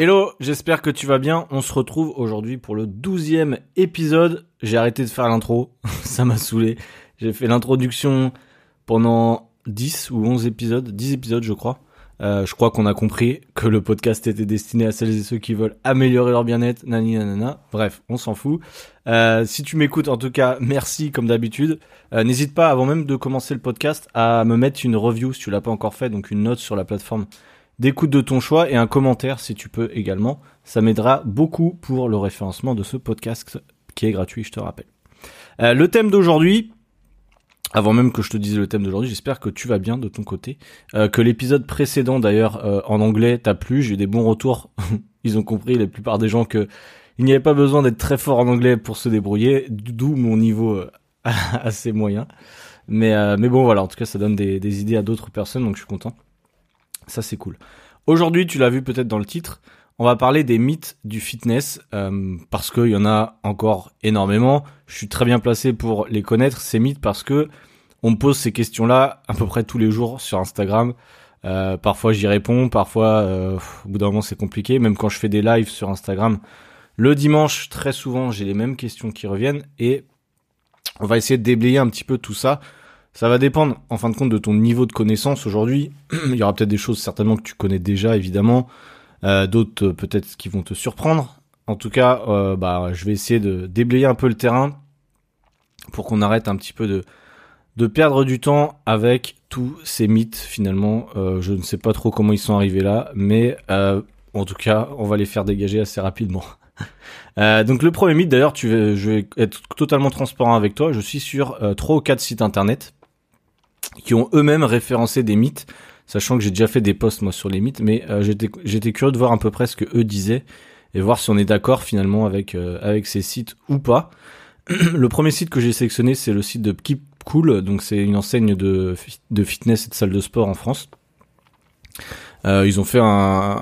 Hello, j'espère que tu vas bien. On se retrouve aujourd'hui pour le douzième épisode. J'ai arrêté de faire l'intro, ça m'a saoulé. J'ai fait l'introduction pendant 10 ou 11 épisodes, 10 épisodes je crois. Euh, je crois qu'on a compris que le podcast était destiné à celles et ceux qui veulent améliorer leur bien-être, nani nanana. Bref, on s'en fout. Euh, si tu m'écoutes, en tout cas, merci comme d'habitude. Euh, N'hésite pas, avant même de commencer le podcast, à me mettre une review si tu l'as pas encore fait, donc une note sur la plateforme d'écoute de ton choix et un commentaire si tu peux également. Ça m'aidera beaucoup pour le référencement de ce podcast qui est gratuit, je te rappelle. Euh, le thème d'aujourd'hui, avant même que je te dise le thème d'aujourd'hui, j'espère que tu vas bien de ton côté. Euh, que l'épisode précédent d'ailleurs euh, en anglais t'a plu, j'ai eu des bons retours. Ils ont compris, la plupart des gens, que il n'y avait pas besoin d'être très fort en anglais pour se débrouiller, d'où mon niveau assez moyen. Mais, mais bon voilà, en tout cas ça donne des, des idées à d'autres personnes, donc je suis content. Ça c'est cool. Aujourd'hui, tu l'as vu peut-être dans le titre, on va parler des mythes du fitness euh, parce qu'il y en a encore énormément. Je suis très bien placé pour les connaître ces mythes parce que on me pose ces questions-là à peu près tous les jours sur Instagram. Euh, parfois j'y réponds, parfois euh, au bout d'un moment c'est compliqué. Même quand je fais des lives sur Instagram, le dimanche très souvent j'ai les mêmes questions qui reviennent et on va essayer de déblayer un petit peu tout ça. Ça va dépendre en fin de compte de ton niveau de connaissance aujourd'hui. Il y aura peut-être des choses certainement que tu connais déjà évidemment. Euh, d'autres euh, peut-être qui vont te surprendre. En tout cas, euh, bah, je vais essayer de déblayer un peu le terrain pour qu'on arrête un petit peu de, de perdre du temps avec tous ces mythes finalement. Euh, je ne sais pas trop comment ils sont arrivés là, mais euh, en tout cas, on va les faire dégager assez rapidement. Euh, donc le premier mythe, d'ailleurs, je vais être totalement transparent avec toi. Je suis sur euh, trois ou quatre sites internet qui ont eux-mêmes référencé des mythes sachant que j'ai déjà fait des posts moi sur les mythes, mais euh, j'étais curieux de voir à peu près ce que eux disaient et voir si on est d'accord finalement avec euh, avec ces sites ou pas. le premier site que j'ai sélectionné, c'est le site de Keep Cool, donc c'est une enseigne de de fitness et de salle de sport en France. Euh, ils ont fait un,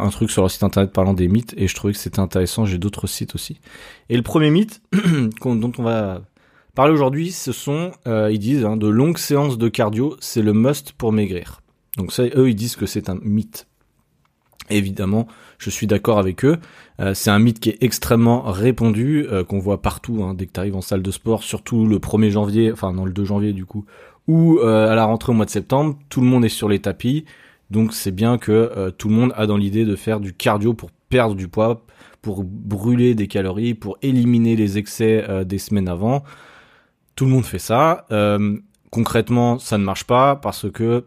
un, truc sur leur site internet parlant des mythes et je trouvais que c'était intéressant. J'ai d'autres sites aussi. Et le premier mythe dont on va parler aujourd'hui, ce sont, euh, ils disent, hein, de longues séances de cardio, c'est le must pour maigrir. Donc ça, eux, ils disent que c'est un mythe. Évidemment, je suis d'accord avec eux. Euh, c'est un mythe qui est extrêmement répandu, euh, qu'on voit partout hein, dès que tu arrives en salle de sport, surtout le 1er janvier, enfin non le 2 janvier du coup, ou euh, à la rentrée au mois de septembre, tout le monde est sur les tapis. Donc c'est bien que euh, tout le monde a dans l'idée de faire du cardio pour perdre du poids, pour brûler des calories, pour éliminer les excès euh, des semaines avant. Tout le monde fait ça. concrètement, ça ne marche pas parce que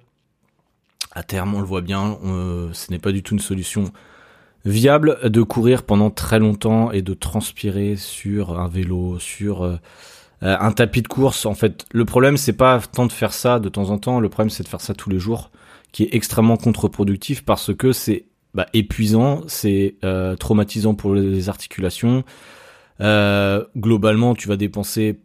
à terme, on le voit bien, on, ce n'est pas du tout une solution viable de courir pendant très longtemps et de transpirer sur un vélo, sur euh, un tapis de course. En fait, le problème c'est pas tant de faire ça de temps en temps, le problème c'est de faire ça tous les jours, qui est extrêmement contre-productif parce que c'est bah, épuisant, c'est euh, traumatisant pour les articulations. Euh, globalement, tu vas dépenser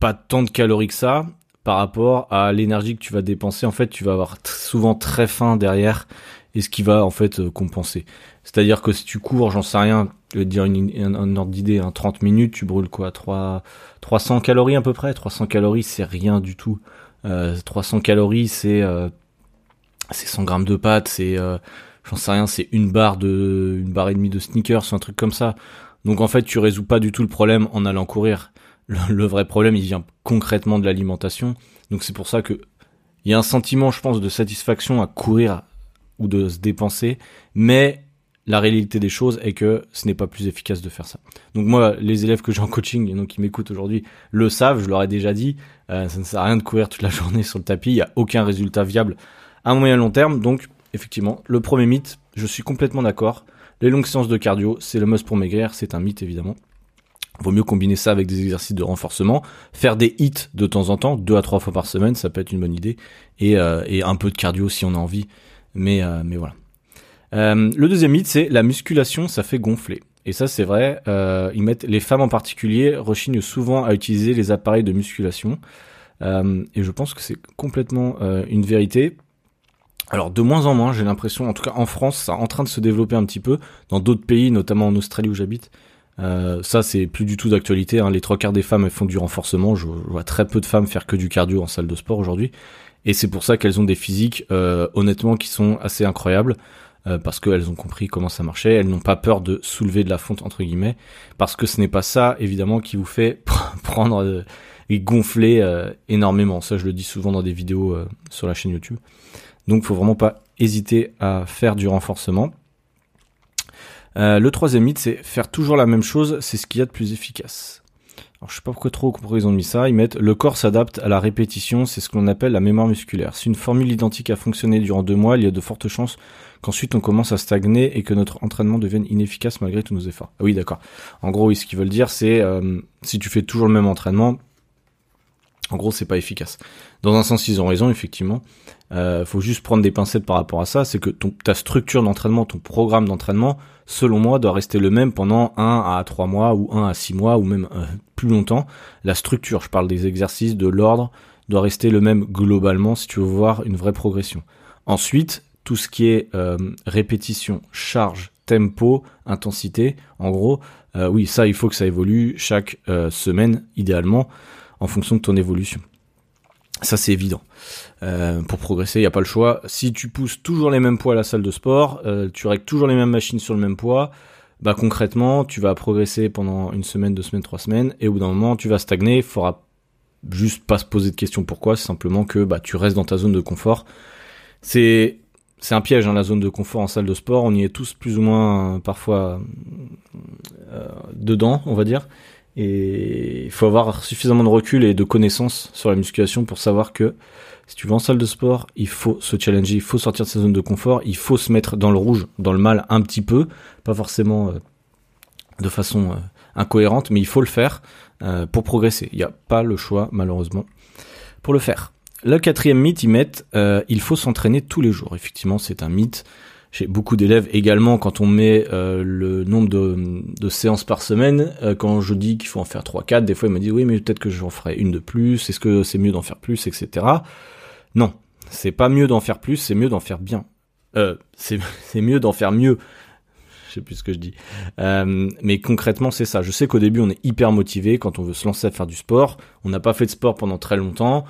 pas tant de calories que ça par rapport à l'énergie que tu vas dépenser. En fait, tu vas avoir souvent très faim derrière et ce qui va en fait euh, compenser. C'est-à-dire que si tu cours, j'en sais rien, je vais te dire un ordre d'idée, hein, 30 minutes, tu brûles quoi 3, 300 calories à peu près? 300 calories, c'est rien du tout. Euh, 300 calories, c'est euh, c'est 100 grammes de pâtes, c'est euh, j'en sais rien, c'est une barre de une barre et demie de sneakers, un truc comme ça. Donc en fait, tu résous pas du tout le problème en allant courir le, vrai problème, il vient concrètement de l'alimentation. Donc c'est pour ça que il y a un sentiment, je pense, de satisfaction à courir ou de se dépenser, mais la réalité des choses est que ce n'est pas plus efficace de faire ça. Donc moi, les élèves que j'ai en coaching et donc qui m'écoutent aujourd'hui le savent, je leur ai déjà dit, euh, ça ne sert à rien de courir toute la journée sur le tapis, il n'y a aucun résultat viable à moyen long terme. Donc effectivement, le premier mythe, je suis complètement d'accord. Les longues séances de cardio, c'est le must pour maigrir, c'est un mythe évidemment. Vaut mieux combiner ça avec des exercices de renforcement, faire des hits de temps en temps, deux à trois fois par semaine, ça peut être une bonne idée, et, euh, et un peu de cardio si on a envie. Mais, euh, mais voilà. Euh, le deuxième mythe, c'est la musculation, ça fait gonfler. Et ça, c'est vrai. Euh, ils mettent les femmes en particulier rechignent souvent à utiliser les appareils de musculation. Euh, et je pense que c'est complètement une vérité. Alors de moins en moins, j'ai l'impression, en tout cas en France, ça est en train de se développer un petit peu. Dans d'autres pays, notamment en Australie où j'habite, euh, ça, c'est plus du tout d'actualité. Hein. Les trois quarts des femmes font du renforcement. Je vois très peu de femmes faire que du cardio en salle de sport aujourd'hui. Et c'est pour ça qu'elles ont des physiques, euh, honnêtement, qui sont assez incroyables. euh, parce qu'elles ont compris comment ça marchait, elles n'ont pas peur de soulever de la fonte entre guillemets, parce que ce n'est pas ça évidemment qui vous fait prendre et gonfler énormément. Ça je le dis souvent dans des vidéos sur la chaîne YouTube. Donc faut vraiment pas hésiter à faire du renforcement. Le troisième mythe c'est faire toujours la même chose, c'est ce qu'il y a de plus efficace. Alors, je sais pas pourquoi trop pourquoi ils ont mis ça. Ils mettent le corps s'adapte à la répétition, c'est ce que l'on appelle la mémoire musculaire. Si une formule identique a fonctionné durant deux mois, il y a de fortes chances qu'ensuite on commence à stagner et que notre entraînement devienne inefficace malgré tous nos efforts. Ah oui, d'accord. En gros, oui, ce qu'ils veulent dire, c'est euh, si tu fais toujours le même entraînement, en gros, c'est pas efficace. Dans un sens, ils ont raison, effectivement. Euh, faut juste prendre des pincettes par rapport à ça. C'est que ta structure d'entraînement, ton programme d'entraînement, selon moi, doit rester le même pendant 1 à 3 mois ou 1 à 6 mois ou même euh, plus longtemps. La structure, je parle des exercices, de l'ordre, doit rester le même globalement si tu veux voir une vraie progression. Ensuite, tout ce qui est euh, répétition, charge, tempo, intensité, en gros, euh, oui, ça, il faut que ça évolue chaque semaine, idéalement, en fonction de ton évolution. Ça, c'est évident. Euh, pour progresser, il n'y a pas le choix. Si tu pousses toujours les mêmes poids à la salle de sport, euh, tu règles toujours les mêmes machines sur le même poids, bah concrètement, tu vas progresser pendant une semaine, deux semaines, trois semaines, et au bout d'un moment, tu vas stagner. Il faudra juste pas se poser de questions pourquoi, c'est simplement que bah, tu restes dans ta zone de confort. C'est c'est un piège, hein, la zone de confort en salle de sport. On y est tous plus ou moins parfois euh, dedans, on va dire. Et il faut avoir suffisamment de recul et de connaissances sur la musculation pour savoir que si tu vas en salle de sport, il faut se challenger, il faut sortir de sa zone de confort, il faut se mettre dans le rouge, dans le mal un petit peu, pas forcément euh, de façon euh, incohérente, mais il faut le faire euh, pour progresser. Il n'y a pas le choix, malheureusement, pour le faire. Le quatrième mythe, ils mettent, il faut s'entraîner tous les jours. Effectivement, c'est un mythe. J'ai beaucoup d'élèves également quand on met euh, le nombre de, séances par semaine. Euh, quand je dis qu'il faut en faire 3-4, des fois ils me disent oui mais peut-être que j'en ferai une de plus. Est-ce que c'est mieux d'en faire plus, etc. Non, c'est pas mieux d'en faire plus, c'est mieux d'en faire bien. Euh, c'est mieux d'en faire mieux. Je sais plus ce que je dis. Mais concrètement c'est ça. Je sais qu'au début on est hyper motivé quand on veut se lancer à faire du sport. On n'a pas fait de sport pendant très longtemps.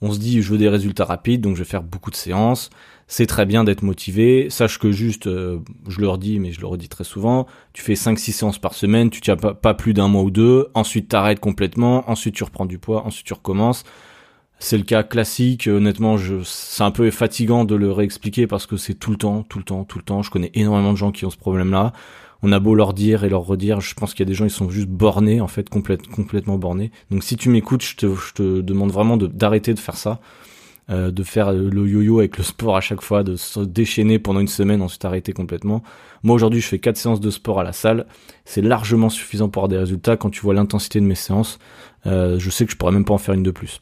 On se dit je veux des résultats rapides donc je vais faire beaucoup de séances c'est très bien d'être motivé. Sache que juste, euh, je le redis, mais je le redis très souvent, tu fais 5-6 séances par semaine, tu tiens pas, plus d'un mois ou deux, ensuite t'arrêtes complètement, ensuite tu reprends du poids, ensuite tu recommences. C'est le cas classique, honnêtement, je, c'est un peu fatigant de le réexpliquer parce que c'est tout le temps, tout le temps, tout le temps. Je connais énormément de gens qui ont ce problème-là. On a beau leur dire et leur redire, je pense qu'il y a des gens qui sont juste bornés, en fait, complètement bornés. Donc si tu m'écoutes, je te, je te demande vraiment d'arrêter de faire ça. Euh, de faire le yo-yo avec le sport à chaque fois, de se déchaîner pendant une semaine, ensuite arrêter complètement. Moi aujourd'hui je fais quatre séances de sport à la salle, c'est largement suffisant pour avoir des résultats. Quand tu vois l'intensité de mes séances, euh, je sais que je pourrais même pas en faire une de plus.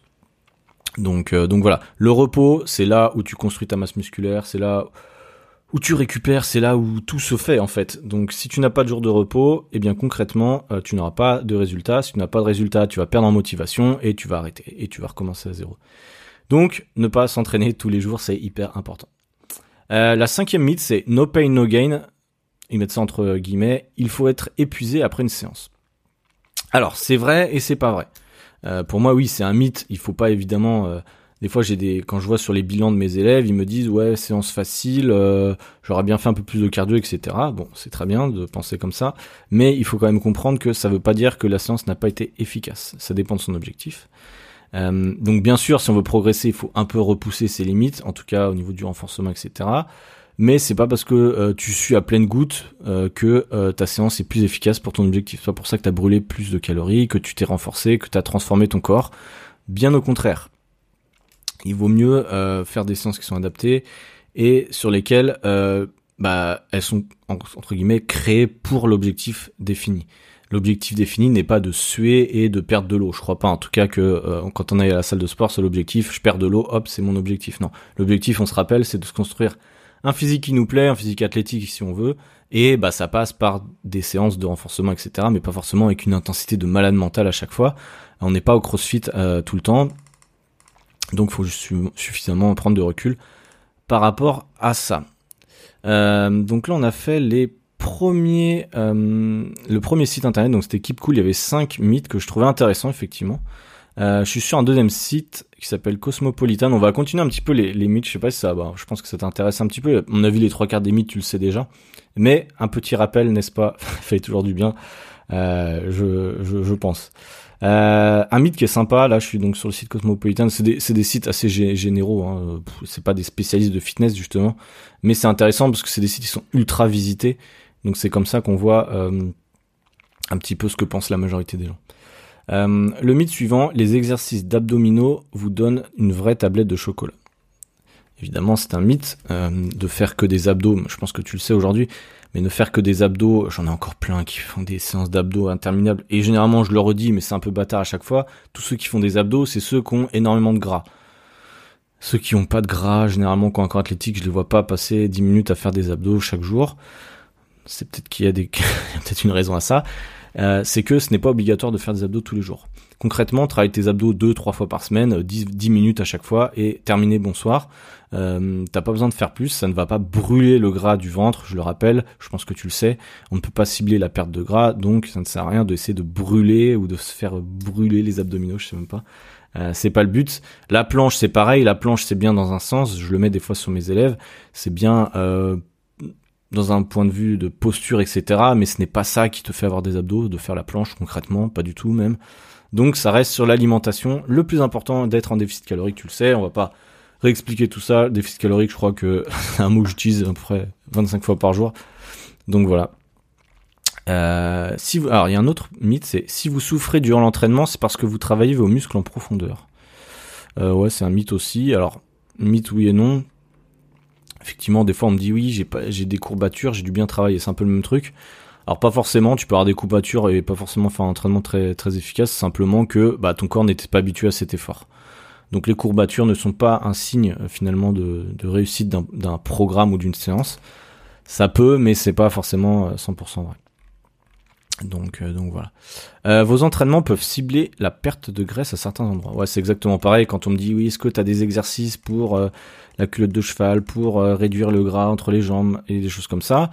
Donc, euh, donc voilà, le repos, c'est là où tu construis ta masse musculaire, c'est là où tu récupères, c'est là où tout se fait en fait. Donc si tu n'as pas de jour de repos, eh bien concrètement, tu n'auras pas de résultats. Si tu n'as pas de résultats, tu vas perdre en motivation et tu vas arrêter et tu vas recommencer à zéro. Donc, ne pas s'entraîner tous les jours, c'est hyper important. Euh, la cinquième mythe, c'est no pain, no gain. Ils mettent ça entre guillemets. Il faut être épuisé après une séance. Alors, c'est vrai et c'est pas vrai. Euh, pour moi, oui, c'est un mythe. Il faut pas évidemment. Euh, des fois, j'ai des quand je vois sur les bilans de mes élèves, ils me disent ouais, séance facile, j'aurais bien fait un peu plus de cardio, etc. Bon, c'est très bien de penser comme ça, mais il faut quand même comprendre que ça veut pas dire que la séance n'a pas été efficace. Ça dépend de son objectif. Euh, donc bien sûr, si on veut progresser, il faut un peu repousser ses limites, en tout cas au niveau du renforcement, etc. Mais c'est pas parce que euh, tu suis à pleine goutte euh, que ta séance est plus efficace pour ton objectif. C'est pas pour ça que tu as brûlé plus de calories, que tu t'es renforcé, que tu as transformé ton corps. Bien au contraire. Il vaut mieux faire des séances qui sont adaptées et sur lesquelles bah, elles sont entre guillemets créées pour l'objectif défini l'objectif défini n'est pas de suer et de perdre de l'eau. Je crois pas en tout cas que euh, quand on est à la salle de sport, c'est l'objectif, je perds de l'eau, hop, c'est mon objectif. Non, l'objectif, on se rappelle, c'est de se construire un physique qui nous plaît, un physique athlétique si on veut, et bah ça passe par des séances de renforcement, etc. Mais pas forcément avec une intensité de malade mental à chaque fois. On n'est pas au CrossFit euh, tout le temps, donc il faut suffisamment prendre de recul par rapport à ça. Euh, donc là, on a fait les premier, euh, le premier site internet, donc c'était Keep Cool, il y avait cinq mythes que je trouvais intéressants, effectivement. Euh, je suis sur un deuxième site qui s'appelle Cosmopolitan. On va continuer un petit peu les, mythes. Je sais pas si ça, bah, je pense que ça t'intéresse un petit peu. On a vu les trois quarts des mythes, tu le sais déjà. Mais un petit rappel, n'est-ce pas, fait toujours du bien. Euh, je, je, je, pense. Euh, un mythe qui est sympa, là je suis donc sur le site Cosmopolitan, c'est des, des, sites assez généraux, hein. c'est pas des spécialistes de fitness justement, mais c'est intéressant parce que c'est des sites qui sont ultra visités, donc c'est comme ça qu'on voit euh, un petit peu ce que pense la majorité des gens. Euh, le mythe suivant, les exercices d'abdominaux vous donnent une vraie tablette de chocolat. Évidemment, c'est un mythe euh, de faire que des abdos. Je pense que tu le sais aujourd'hui, mais ne faire que des abdos, j'en ai encore plein qui font des séances d'abdos interminables. Et généralement, je le redis, mais c'est un peu bâtard à chaque fois. Tous ceux qui font des abdos, c'est ceux qui ont énormément de gras. Ceux qui ont pas de gras, généralement, quand encore athlétique, je les vois pas passer 10 minutes à faire des abdos chaque jour. C'est peut-être qu'il y a des, peut-être une raison à ça. Euh, c'est que ce n'est pas obligatoire de faire des abdos tous les jours. Concrètement, travaille tes abdos deux, trois fois par semaine, 10, 10 minutes à chaque fois et terminer bonsoir. Euh, T'as pas besoin de faire plus, ça ne va pas brûler le gras du ventre, je le rappelle, je pense que tu le sais. On ne peut pas cibler la perte de gras, donc ça ne sert à rien d'essayer de brûler ou de se faire brûler les abdominaux, je sais même pas. Euh, c'est pas le but. La planche, c'est pareil. La planche, c'est bien dans un sens. Je le mets des fois sur mes élèves. C'est bien euh, dans un point de vue de posture, etc. Mais ce n'est pas ça qui te fait avoir des abdos, de faire la planche concrètement, pas du tout même. Donc ça reste sur l'alimentation. Le plus important d'être en déficit calorique, tu le sais, on va pas réexpliquer tout ça. Déficit calorique, je crois que c'est un mot que j'utilise à peu près 25 fois par jour. Donc voilà. Euh, si vous, alors il y a un autre mythe, c'est si vous souffrez durant l'entraînement, c'est parce que vous travaillez vos muscles en profondeur. Euh, ouais, c'est un mythe aussi. Alors mythe oui et non effectivement, des fois, on me dit oui, j'ai pas, j'ai des courbatures, j'ai dû bien travailler. C'est un peu le même truc. Alors pas forcément, tu peux avoir des courbatures et pas forcément faire un entraînement très très efficace. Simplement que bah, ton corps n'était pas habitué à cet effort. Donc les courbatures ne sont pas un signe euh, finalement de, réussite d'un programme ou d'une séance. Ça peut, mais c'est pas forcément 100% euh, vrai. Donc, euh, donc voilà. Euh, vos entraînements peuvent cibler la perte de graisse à certains endroits. Ouais, c'est exactement pareil. Quand on me dit oui, est-ce que tu as des exercices pour euh, la culotte de cheval, pour réduire le gras entre les jambes et des choses comme ça?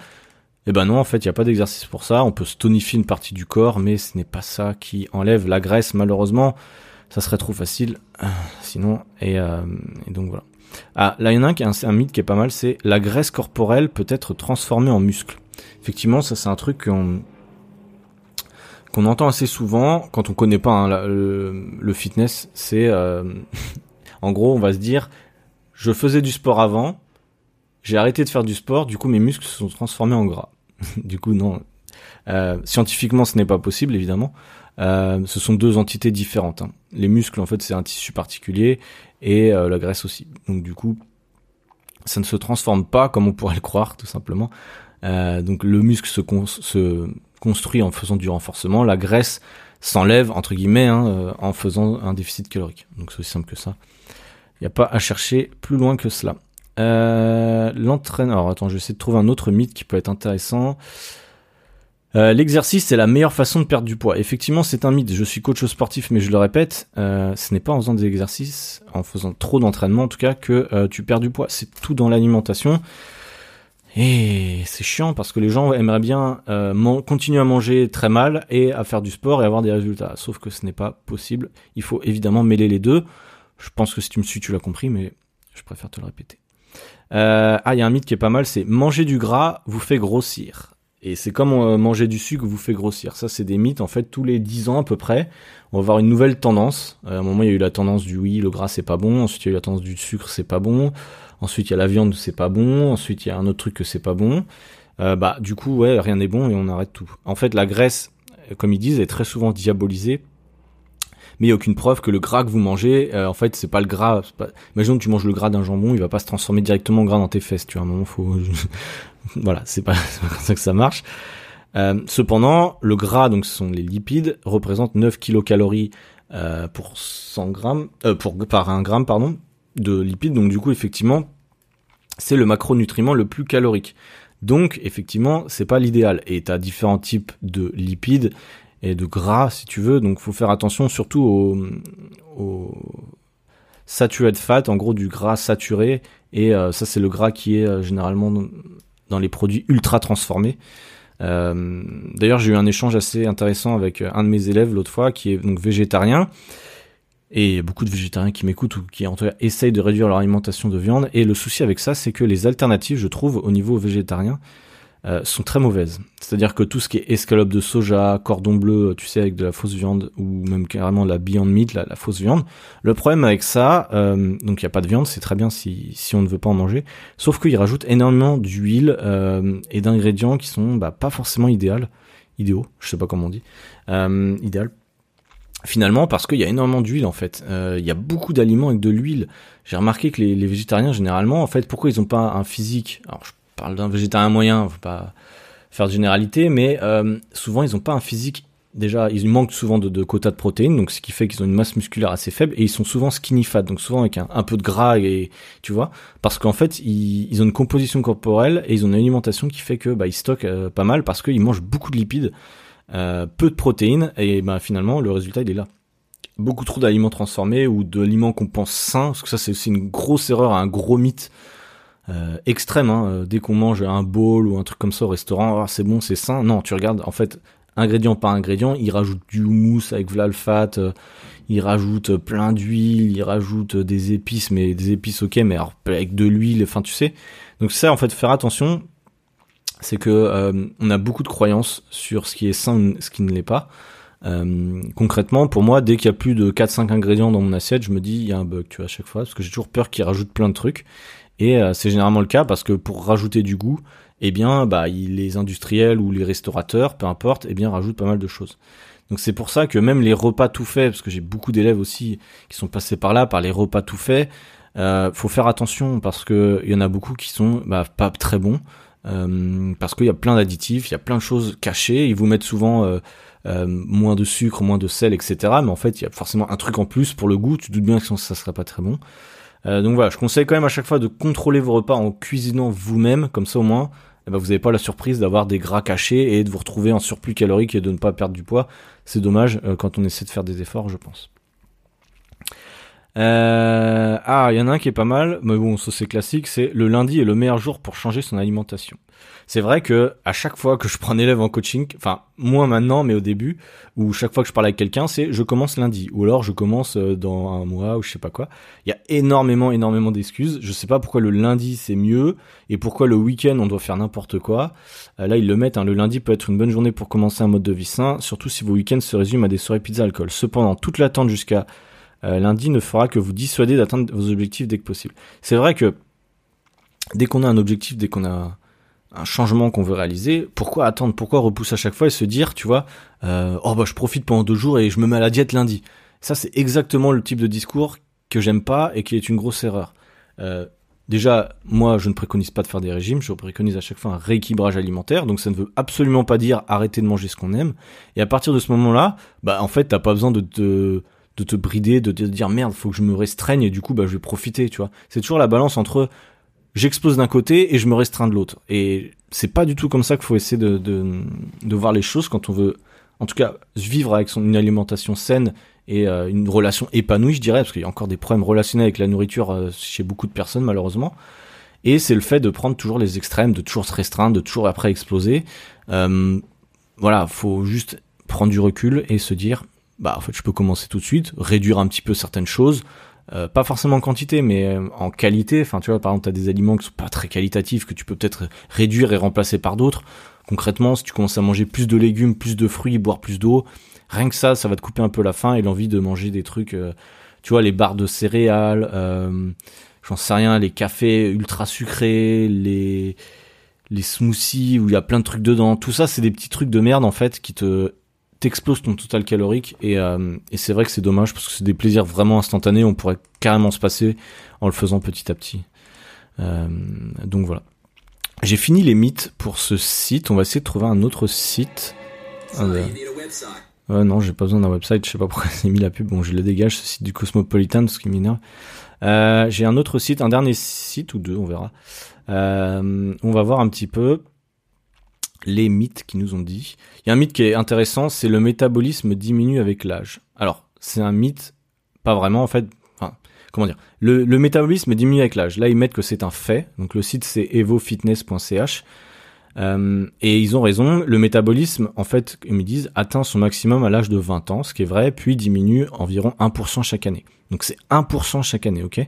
Eh ben non, en fait, il n'y a pas d'exercice pour ça. On peut tonifier une partie du corps, mais ce n'est pas ça qui enlève la graisse, malheureusement. Ça serait trop facile. Sinon, et, et donc voilà. Ah, là, il y en a un qui est un, un mythe qui est pas mal, c'est la graisse corporelle peut être transformée en muscle. Effectivement, ça c'est un truc qu'on entend assez souvent quand on connaît pas hein, le, fitness, c'est euh, en gros on va se dire je faisais du sport avant, j'ai arrêté de faire du sport, du coup mes muscles se sont transformés en gras. du coup non, euh, scientifiquement ce n'est pas possible évidemment. Euh, ce sont deux entités différentes. Hein. Les muscles en fait c'est un tissu particulier et la graisse aussi. Donc du coup ça ne se transforme pas comme on pourrait le croire tout simplement. donc le muscle se, se construit en faisant du renforcement, la graisse s'enlève entre guillemets hein, euh, en faisant un déficit calorique. Donc c'est aussi simple que ça. Il n'y a pas à chercher plus loin que cela. Euh, L'entraîneur, attends, je vais essayer de trouver un autre mythe qui peut être intéressant. Euh, L'exercice, c'est la meilleure façon de perdre du poids. Effectivement, c'est un mythe. Je suis coach sportif, mais je le répète, ce n'est pas en faisant des exercices, en faisant trop d'entraînement en tout cas, que tu perds du poids. C'est tout dans l'alimentation. Et c'est chiant parce que les gens aimeraient bien euh, continuer à manger très mal et à faire du sport et avoir des résultats. Sauf que ce n'est pas possible. Il faut évidemment mêler les deux. Je pense que si tu me suis, tu l'as compris, mais je préfère te le répéter. Euh, ah, il y a un mythe qui est pas mal, c'est manger du gras vous fait grossir. Et c'est comme euh, manger du sucre vous fait grossir. Ça, c'est des mythes. En fait, tous les 10 ans à peu près, on va avoir une nouvelle tendance. à un moment, il y a eu la tendance du oui, le gras c'est pas bon. Ensuite, il y a eu la tendance du sucre, c'est pas bon. Ensuite, il y a la viande, c'est pas bon. Ensuite, il y a un autre truc que c'est pas bon. Euh, bah, du coup, ouais, rien n'est bon et on arrête tout. En fait, la graisse, comme ils disent, est très souvent diabolisée. Mais il n'y a aucune preuve que le gras que vous mangez, euh, en fait, c'est pas le gras. Pas... Imaginons que tu manges le gras d'un jambon, il va pas se transformer directement en gras dans tes fesses. Tu vois, à un moment, faut. voilà, c'est pas, pas comme ça que ça marche. Euh, cependant, le gras, donc ce sont les lipides, représente 9 kilocalories euh, pour 100 grammes, euh, pour par 1 gramme, pardon de lipides. Donc du coup, effectivement, c'est le macronutriment le plus calorique. Donc effectivement, c'est pas l'idéal. Et tu as différents types de lipides et de gras, si tu veux. Donc faut faire attention surtout au, au saturated fat, en gros du gras saturé. Et euh, ça, c'est le gras qui est euh, généralement dans les produits ultra transformés. Euh, D'ailleurs, j'ai eu un échange assez intéressant avec un de mes élèves l'autre fois, qui est donc végétarien et beaucoup de végétariens qui m'écoutent ou qui en tout cas essayent de réduire leur alimentation de viande. Et le souci avec ça, c'est que les alternatives, je trouve, au niveau végétarien, euh, sont très mauvaises. C'est-à-dire que tout ce qui est escalope de soja, cordon bleu, tu sais, avec de la fausse viande, ou même carrément la Beyond Meat, la, fausse viande. Le problème avec ça, euh, donc il n'y a pas de viande, c'est très bien si, si on ne veut pas en manger, sauf qu'ils rajoutent énormément d'huile euh, et d'ingrédients qui sont bah, pas forcément idéaux, idéaux, je sais pas comment on dit, euh, idéal. Finalement, parce qu'il y a énormément d'huile en fait. Euh, il y a beaucoup d'aliments avec de l'huile. J'ai remarqué que les, les, végétariens généralement, en fait, pourquoi ils n'ont pas un physique? Alors, je parle d'un végétarien moyen, faut pas faire de généralité, mais euh, souvent ils n'ont pas un physique. Déjà, ils manquent souvent de, de quotas de protéines, donc ce qui fait qu'ils ont une masse musculaire assez faible, et ils sont souvent skinny fat, donc souvent avec un, peu de gras et tu vois, parce qu'en fait ils, ils, ont une composition corporelle et ils ont une alimentation qui fait que bah, ils stockent euh, pas mal parce qu'ils mangent beaucoup de lipides, euh, peu de protéines, et bah, finalement le résultat il est là beaucoup trop d'aliments transformés ou d'aliments qu'on pense sains, parce que ça c'est une grosse erreur, un gros mythe euh, extrême. Hein. Euh, dès qu'on mange un bowl ou un truc comme ça au restaurant, ah, c'est bon, c'est sain. Non, tu regardes, en fait, ingrédient par ingrédient, il rajoute du houmous avec vlalfat, euh, il rajoute plein d'huile, il rajoute des épices, mais des épices ok, mais alors, avec de l'huile, enfin tu sais. Donc ça, en fait, faire attention, c'est que euh, on a beaucoup de croyances sur ce qui est sain, ce qui ne l'est pas. Euh, concrètement, pour moi, dès qu'il y a plus de 4-5 ingrédients dans mon assiette, je me dis il y a un bug, tu vois, à chaque fois, parce que j'ai toujours peur qu'ils rajoutent plein de trucs. Et euh, c'est généralement le cas parce que pour rajouter du goût, eh bien, bah, les industriels ou les restaurateurs, peu importe, eh bien, rajoutent pas mal de choses. Donc c'est pour ça que même les repas tout faits, parce que j'ai beaucoup d'élèves aussi qui sont passés par là, par les repas tout faits, faut faire attention parce que il y en a beaucoup qui sont bah, pas très bons, euh, parce qu'il y a plein d'additifs, il y a plein de choses cachées. Ils vous mettent souvent euh, euh, moins de sucre, moins de sel, etc. Mais en fait, il y a forcément un truc en plus pour le goût. Tu doutes bien que ça serait pas très bon. Donc voilà, je conseille quand même à chaque fois de contrôler vos repas en cuisinant vous-même, comme ça au moins, eh ben, vous n'avez pas la surprise d'avoir des gras cachés et de vous retrouver en surplus calorique et de ne pas perdre du poids. C'est dommage quand on essaie de faire des efforts, je pense. Euh, ah, il y en a un qui est pas mal, mais bon, ça c'est classique, c'est le lundi est le meilleur jour pour changer son alimentation. C'est vrai que à chaque fois que je prends un élève en coaching, enfin moins maintenant, mais au début, ou chaque fois que je parle avec quelqu'un, c'est je commence lundi, ou alors je commence euh, dans un mois ou je sais pas quoi. Il y a énormément, énormément d'excuses. Je sais pas pourquoi le lundi c'est mieux et pourquoi le week-end on doit faire n'importe quoi. Euh, là ils le mettent. Hein, le lundi peut être une bonne journée pour commencer un mode de vie sain, surtout si vos week-ends se résument à des soirées pizza alcool. Cependant, toute l'attente jusqu'à lundi ne fera que vous dissuader d'atteindre vos objectifs dès que possible. C'est vrai que dès qu'on a un objectif, dès qu'on a un changement qu'on veut réaliser, pourquoi attendre, pourquoi repousser à chaque fois et se dire, tu vois, euh, oh bah je profite pendant deux jours et je me mets à la diète lundi. Ça c'est exactement le type de discours que j'aime pas et qui est une grosse erreur. Euh, déjà, moi je ne préconise pas de faire des régimes, je préconise à chaque fois un rééquilibrage alimentaire, donc ça ne veut absolument pas dire arrêter de manger ce qu'on aime. Et à partir de ce moment-là, bah en fait t'as pas besoin de te de te brider, de te dire merde, faut que je me restreigne et du coup bah je vais profiter, tu vois. C'est toujours la balance entre j'explose d'un côté et je me restreins de l'autre. Et c'est pas du tout comme ça qu'il faut essayer de, de, voir les choses quand on veut, en tout cas, vivre avec son, une alimentation saine et euh, une relation épanouie, je dirais, parce qu'il y a encore des problèmes relationnels avec la nourriture euh, chez beaucoup de personnes, malheureusement. Et c'est le fait de prendre toujours les extrêmes, de toujours se restreindre, de toujours après exploser. Euh, voilà, faut juste prendre du recul et se dire, bah en fait je peux commencer tout de suite, réduire un petit peu certaines choses, euh, pas forcément en quantité, mais euh, en qualité. Enfin, tu vois, par exemple, t'as des aliments qui sont pas très qualitatifs que tu peux peut-être réduire et remplacer par d'autres. Concrètement, si tu commences à manger plus de légumes, plus de fruits, boire plus d'eau, rien que ça, ça va te couper un peu la faim et l'envie de manger des trucs. Euh, tu vois, les barres de céréales, j'en sais rien, les cafés ultra sucrés, les les smoothies où il y a plein de trucs dedans. Tout ça, c'est des petits trucs de merde en fait qui te t'exploses ton total calorique et, euh, et c'est vrai que c'est dommage parce que c'est des plaisirs vraiment instantanés, on pourrait carrément se passer en le faisant petit à petit. Euh, donc voilà. J'ai fini les mythes pour ce site, on va essayer de trouver un autre site. Ah, ouais, non, j'ai pas besoin d'un website, je sais pas pourquoi j'ai mis la pub, bon je le dégage, ce site du Cosmopolitan, ce qui m'énerve. Euh, j'ai un autre site, un dernier site ou deux, on verra. Euh, on va voir un petit peu les mythes qui nous ont dit. Il y a un mythe qui est intéressant, c'est le métabolisme diminue avec l'âge. Alors, c'est un mythe, pas vraiment en fait. Enfin, comment dire le, métabolisme diminue avec l'âge. Là, ils mettent que c'est un fait. Donc le site c'est evofitness.ch. Euh, et ils ont raison, le métabolisme, en fait, ils me disent, atteint son maximum à l'âge de 20 ans, ce qui est vrai, puis diminue environ 1% chaque année. Donc c'est 1% chaque année, ok?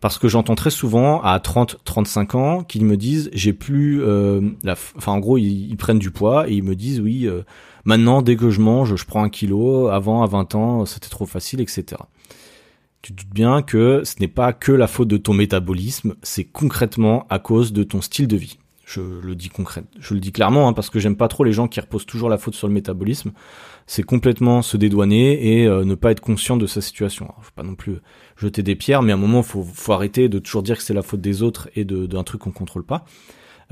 Parce que j'entends très souvent à 30-35 ans qu'ils me disent, j'ai plus... Euh, la enfin, en gros, ils, prennent du poids et ils me disent, oui, euh, maintenant, dès que je mange, je prends un kilo, avant, à 20 ans, c'était trop facile, etc. Tu te doutes bien que ce n'est pas que la faute de ton métabolisme, c'est concrètement à cause de ton style de vie. Je le dis concret, je le dis clairement hein, parce que j'aime pas trop les gens qui reposent toujours la faute sur le métabolisme. C'est complètement se dédouaner et euh, ne pas être conscient de sa situation. Alors, faut pas non plus jeter des pierres, mais à un moment faut faut arrêter de toujours dire que c'est la faute des autres et d'un truc qu'on contrôle pas.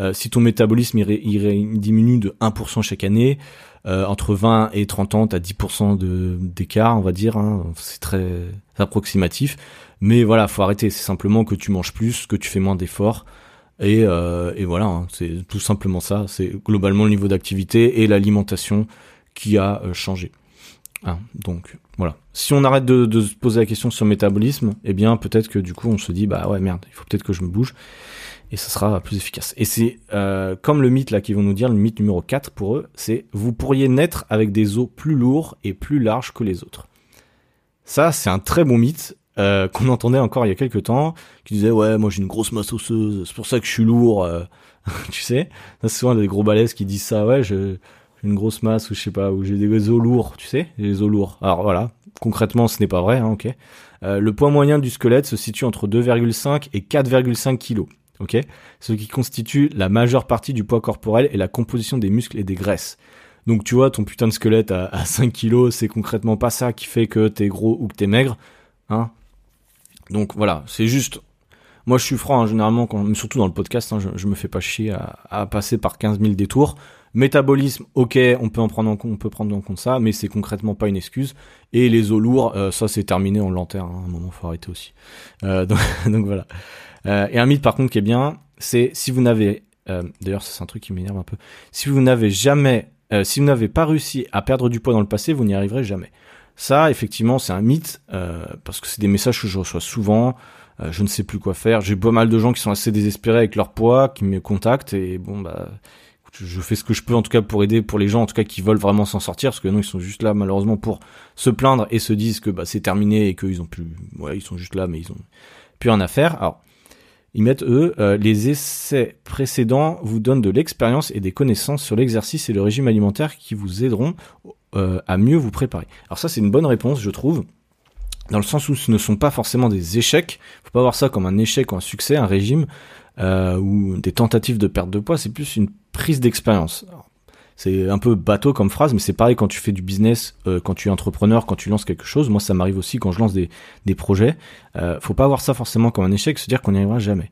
Euh, si ton métabolisme diminue de 1% chaque année, euh, entre 20 et 30 ans, tu as 10% d'écart, on va dire. Hein, c'est très approximatif. Mais voilà, faut arrêter. C'est simplement que tu manges plus, que tu fais moins d'efforts. Et, euh, et voilà, hein, c'est tout simplement ça. C'est globalement le niveau d'activité et l'alimentation qui a euh, changé. Hein, donc voilà. Si on arrête de, de, se poser la question sur le métabolisme, eh bien peut-être que du coup on se dit bah ouais merde, il faut peut-être que je me bouge et ça sera plus efficace. Et c'est euh, comme le mythe là qu'ils vont nous dire, le mythe numéro 4 pour eux, c'est vous pourriez naître avec des os plus lourds et plus larges que les autres. Ça c'est un très bon mythe euh, qu'on entendait encore il y a quelques temps, qui disait ouais moi j'ai une grosse masse osseuse, c'est pour ça que je suis lourd, euh, tu sais. C'est souvent des gros balèzes qui disent ça, ouais j'ai une grosse masse ou je sais pas, ou j'ai des os lourds, tu sais, des os lourds. Alors voilà, concrètement ce n'est pas vrai, hein, ok. Euh, le poids moyen du squelette se situe entre 2,5 et 4,5 kilos, ok. Ce qui constitue la majeure partie du poids corporel et la composition des muscles et des graisses. Donc tu vois, ton putain de squelette à, à 5 kilos, c'est concrètement pas ça qui fait que t'es gros ou que t'es maigre. Hein donc voilà, c'est juste. Moi, je suis franc, hein, généralement, surtout dans le podcast, hein, je, me fais pas chier à, passer par 15 000 détours. Métabolisme, ok, on peut en prendre en compte, on peut prendre en compte ça, mais c'est concrètement pas une excuse. Et les os lourds, euh, ça c'est terminé, on l'enterre. Hein, à un moment, faut arrêter aussi. Euh, donc, voilà. Euh, et un mythe, par contre, qui est bien, c'est si vous n'avez, d'ailleurs, c'est un truc qui m'énerve un peu. Si vous n'avez jamais, si vous n'avez pas réussi à perdre du poids dans le passé, vous n'y arriverez jamais. Ça, effectivement, c'est un mythe, euh, parce que c'est des messages que je reçois souvent. Euh, je ne sais plus quoi faire. J'ai pas mal de gens qui sont assez désespérés avec leur poids, qui me contactent, et bon, bah, je fais ce que je peux en tout cas pour aider pour les gens en tout cas qui veulent vraiment s'en sortir parce que non ils sont juste là malheureusement pour se plaindre et se disent que bah c'est terminé et qu'ils ont plus ouais ils sont juste là mais ils ont plus rien à faire ils mettent eux euh, les essais précédents vous donnent de l'expérience et des connaissances sur l'exercice et le régime alimentaire qui vous aideront euh, à mieux vous préparer. Alors ça c'est une bonne réponse je trouve, dans le sens où ce ne sont pas forcément des échecs, faut pas voir ça comme un échec ou un succès, un régime, euh, ou des tentatives de perte de poids, c'est plus une prise d'expérience. C'est un peu bateau comme phrase, mais c'est pareil quand tu fais du business, euh, quand tu es entrepreneur, quand tu lances quelque chose. Moi, ça m'arrive aussi quand je lance des, des projets. Euh, faut pas voir ça forcément comme un échec, se dire qu'on n'y arrivera jamais.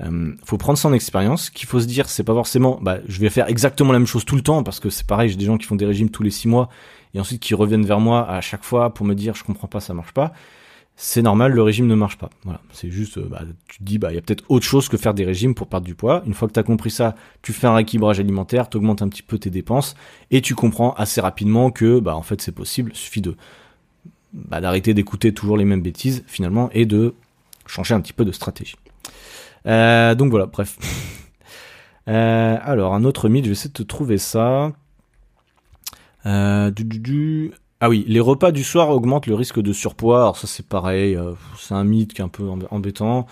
Euh, faut prendre son expérience. Qu'il faut se dire, c'est pas forcément, bah, je vais faire exactement la même chose tout le temps parce que c'est pareil. J'ai des gens qui font des régimes tous les six mois et ensuite qui reviennent vers moi à chaque fois pour me dire, je comprends pas, ça marche pas. C'est normal, le régime ne marche pas. C'est juste, bah, tu te dis, bah, il y a peut-être autre chose que faire des régimes pour perdre du poids. Une fois que tu as compris ça, tu fais un rééquilibrage alimentaire, tu augmentes un petit peu tes dépenses et tu comprends assez rapidement que, bah, en fait, c'est possible. Il suffit de, d'arrêter d'écouter toujours les mêmes bêtises finalement et de changer un petit peu de stratégie. Euh, donc voilà, bref. Euh, alors, un autre mythe, je vais essayer de te trouver ça. Euh. Ah oui, les repas du soir augmentent le risque de surpoids. Alors ça c'est pareil, euh, c'est un mythe qui est un peu embêtant.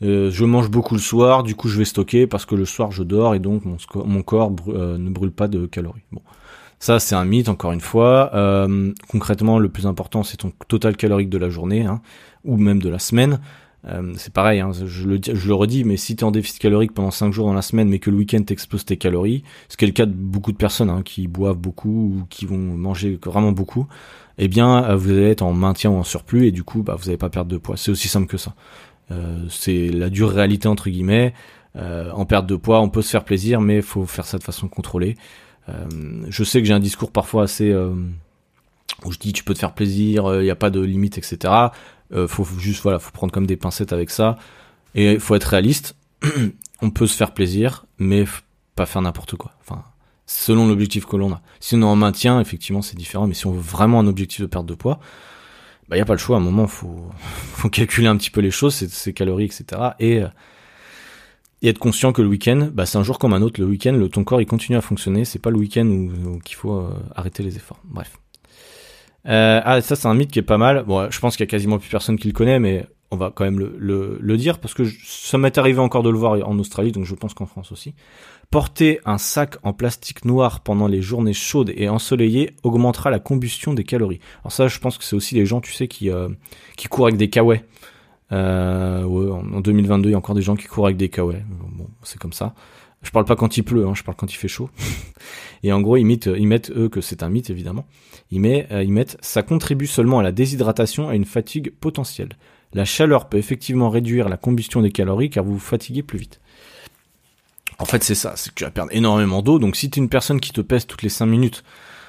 Euh, je mange beaucoup le soir, du coup je vais stocker parce que le soir je dors et donc mon, corps euh, ne brûle pas de calories. Bon, ça c'est un mythe encore une fois. concrètement, le plus important c'est ton total calorique de la journée hein, ou même de la semaine. Euh, c'est pareil, hein, je, le, redis, mais si tu es en déficit calorique pendant 5 jours dans la semaine, mais que le week-end t'exploses tes calories, ce qui est le cas de beaucoup de personnes hein, qui boivent beaucoup ou qui vont manger vraiment beaucoup, eh bien euh, vous allez être en maintien ou en surplus et du coup bah, vous n'allez pas perdre de poids. C'est aussi simple que ça. Euh, c'est la dure réalité entre guillemets. En perte de poids, on peut se faire plaisir, mais il faut faire ça de façon contrôlée. je sais que j'ai un discours parfois assez où je dis tu peux te faire plaisir, il n'y a pas de limite, etc. Euh, faut juste voilà, faut prendre comme des pincettes avec ça. Et il faut être réaliste. on peut se faire plaisir, mais pas faire n'importe quoi. Enfin, selon l'objectif que l'on a. Si on est en maintien, effectivement, c'est différent. Mais si on veut vraiment un objectif de perte de poids, bah, y a pas le choix. À un moment, faut, faut calculer un petit peu les choses, c'est calories, etc. Et, et être conscient que le week-end, bah, c'est un jour comme un autre. Le week-end, le, ton corps il continue à fonctionner. C'est pas le week-end où, qu'il faut euh, arrêter les efforts. Bref. Euh, ah, ça c'est un mythe qui est pas mal. Bon, je pense qu'il y a quasiment plus personne qui le connaît, mais on va quand même le, le, dire parce que ça m'est arrivé encore de le voir en Australie, donc je pense qu'en France aussi. Porter un sac en plastique noir pendant les journées chaudes et ensoleillées augmentera la combustion des calories. Alors ça, je pense que c'est aussi les gens, tu sais, qui euh, qui courent avec des kawaii. Euh, ouais, en 2022, il y a encore des gens qui courent avec des kawaii. Bon, c'est comme ça. Je parle pas quand il pleut, hein, je parle quand il fait chaud. et en gros, ils, mettent, ils mettent eux que c'est un mythe évidemment. Ils, met, euh, ils mettent ça contribue seulement à la déshydratation et à une fatigue potentielle. La chaleur peut effectivement réduire la combustion des calories car vous vous fatiguez plus vite. En fait, c'est ça, c'est que tu vas perdre énormément d'eau. Donc si tu es une personne qui te pèse toutes les 5 minutes,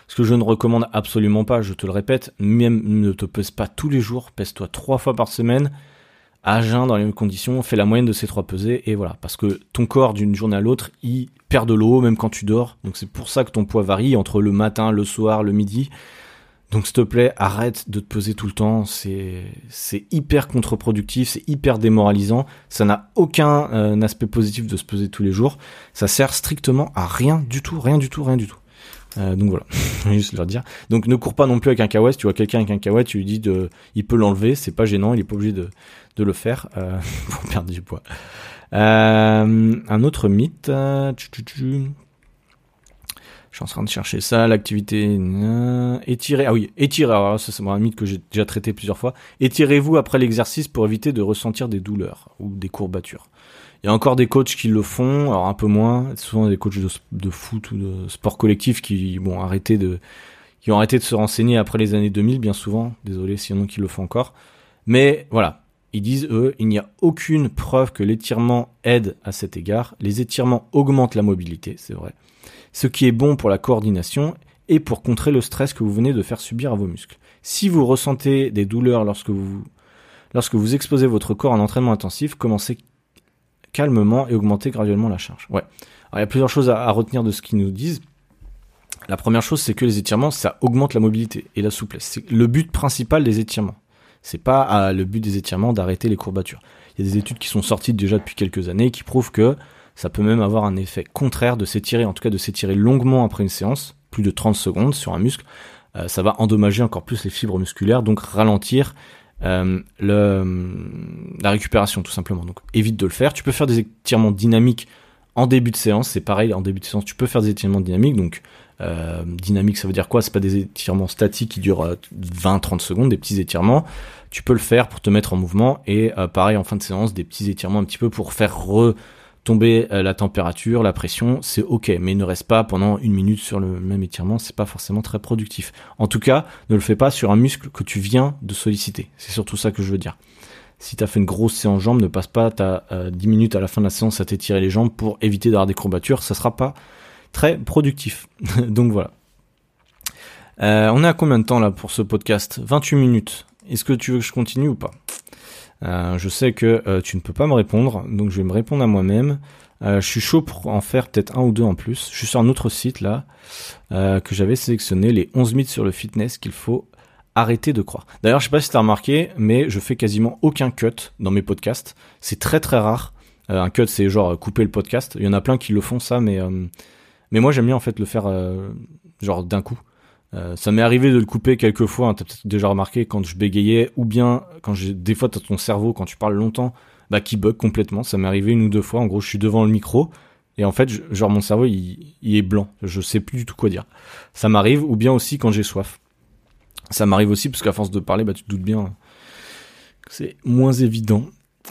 ce que je ne recommande absolument pas, je te le répète, même ne te pèse pas tous les jours, pèse-toi trois fois par semaine à jeun dans les mêmes conditions, fais la moyenne de ces trois pesées et voilà. Parce que ton corps d'une journée à l'autre, il perd de l'eau même quand tu dors. Donc c'est pour ça que ton poids varie entre le matin, le soir, le midi. Donc s'il te plaît, arrête de te peser tout le temps. C'est hyper contre-productif, c'est hyper démoralisant. Ça n'a aucun euh, aspect positif de se peser tous les jours. Ça sert strictement à rien du tout, rien du tout, rien du tout. Euh, donc voilà, juste leur dire. Donc ne cours pas non plus avec un kawaii. tu vois quelqu'un avec un kawaii, tu lui dis de, il peut l'enlever, c'est pas gênant, il est pas obligé de, de le faire euh, pour perdre du poids. Euh, un autre mythe. Euh, je suis en train de chercher ça. L'activité étirer. Ah oui, étirer. Alors ça c'est un mythe que j'ai déjà traité plusieurs fois. Étirez-vous après l'exercice pour éviter de ressentir des douleurs ou des courbatures. Il y a encore des coachs qui le font, alors un peu moins. Souvent des coachs de, foot ou de sport collectif qui arrêter de, qui ont arrêté de se renseigner après les années 2000, bien souvent. Désolé a qui le font encore. Mais voilà, ils disent, eux, il n'y a aucune preuve que l'étirement aide à cet égard. Les étirements augmentent la mobilité, c'est vrai. Ce qui est bon pour la coordination et pour contrer le stress que vous venez de faire subir à vos muscles. Si vous ressentez des douleurs lorsque vous, exposez votre corps en entraînement intensif, commencez calmement et augmentez graduellement la charge. Ouais. Alors, il y a plusieurs choses à, à retenir de ce qu'ils nous disent. La première chose, c'est que les étirements, ça augmente la mobilité et la souplesse. C'est le but principal des étirements. C'est pas à le but des étirements d'arrêter les courbatures. Il y a des études qui sont sorties déjà depuis quelques années qui prouvent que ça peut même avoir un effet contraire de s'étirer, en tout cas de s'étirer longuement après une séance, plus de 30 secondes sur un muscle. Euh, ça va endommager encore plus les fibres musculaires, donc ralentir euh, la récupération tout simplement. Donc évite de le faire. Tu peux faire des étirements dynamiques en début de séance, c'est pareil, en début de séance, tu peux faire des étirements dynamiques, donc euh, dynamique, ça veut dire quoi? C'est pas des étirements statiques qui durent 20-30 euh, secondes, des petits étirements. Tu peux le faire pour te mettre en mouvement et euh, pareil en fin de séance, des petits étirements un petit peu pour faire retomber la température, la pression. C'est ok, mais ne reste pas pendant une minute sur le même étirement. C'est pas forcément très productif. En tout cas, ne le fais pas sur un muscle que tu viens de solliciter. C'est surtout ça que je veux dire. Si tu as fait une grosse séance jambes, ne passe pas ta 10 minutes à la fin de la séance à t'étirer les jambes pour éviter d'avoir des courbatures. Ça sera pas très productif. Donc voilà. Euh, on est à combien de temps là pour ce podcast? 28 minutes. Est-ce que tu veux que je continue ou pas? Euh, Je sais que euh, tu ne peux pas me répondre, donc je vais me répondre à moi-même. je suis chaud pour en faire peut-être un ou deux en plus. Je suis sur un autre site là que j'avais sélectionné, les 11 mythes sur le fitness qu'il faut arrêter de croire. D'ailleurs, je sais pas si tu as remarqué, mais je fais quasiment aucun cut dans mes podcasts. C'est très très rare. un cut, c'est genre couper le podcast. Il y en a plein qui le font ça, mais mais moi, j'aime bien en fait le faire euh, genre d'un coup. Euh, ça m'est arrivé de le couper quelques fois, hein, t'as peut-être déjà remarqué quand je bégayais, ou bien quand j'ai des fois t'as ton cerveau quand tu parles longtemps, bah qui bug complètement. Ça m'est arrivé une ou deux fois. En gros, je suis devant le micro et en fait, genre mon cerveau il, il, est blanc. Je sais plus du tout quoi dire. Ça m'arrive, ou bien aussi quand j'ai soif. Ça m'arrive aussi parce qu'à force de parler, bah tu te doutes bien, c'est moins évident.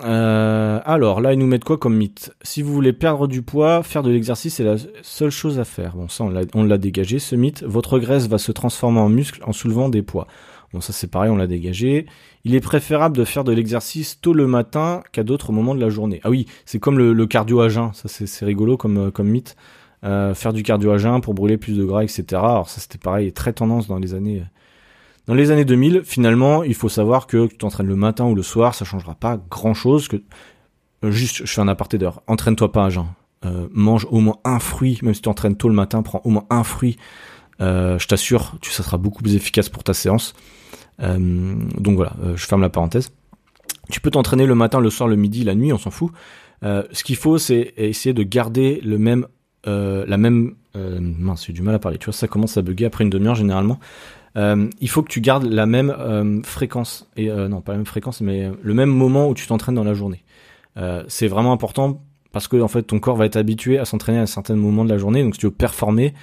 Euh, alors là, ils nous mettent quoi comme mythe? Si vous voulez perdre du poids, faire de l'exercice est la seule chose à faire. Bon, ça, on l'a dégagé, ce mythe. Votre graisse va se transformer en muscle en soulevant des poids. Bon, ça c'est pareil, on l'a dégagé. Il est préférable de faire de l'exercice tôt le matin qu'à d'autres moments de la journée. Ah oui, c'est comme le, cardio à jeun, ça c'est rigolo comme, euh, mythe. Euh, faire du cardio à jeun pour brûler plus de gras, etc. Alors ça c'était pareil, très tendance dans les années dans les années 2000, finalement, il faut savoir que tu t'entraînes le matin ou le soir, ça changera pas grand chose. Que euh, juste, je fais un aparté d'heure. Entraîne-toi pas à jeun. Euh, mange au moins un fruit, même si tu entraînes tôt le matin, prends au moins un fruit. Euh, je t'assure, ça sera beaucoup plus efficace pour ta séance. donc voilà, je ferme la parenthèse. Tu peux t'entraîner le matin, le soir, le midi, la nuit, on s'en fout. Ce qu'il faut, c'est essayer de garder le même, la même, mince, j'ai du mal à parler. Tu vois, ça commence à bugger après une demi-heure généralement. Euh, il faut que tu gardes la même euh, fréquence et euh, non pas la même fréquence, mais le même moment où tu t'entraînes dans la journée. c'est vraiment important parce que en fait ton corps va être habitué à s'entraîner à un certain moment de la journée. Donc si tu veux performer,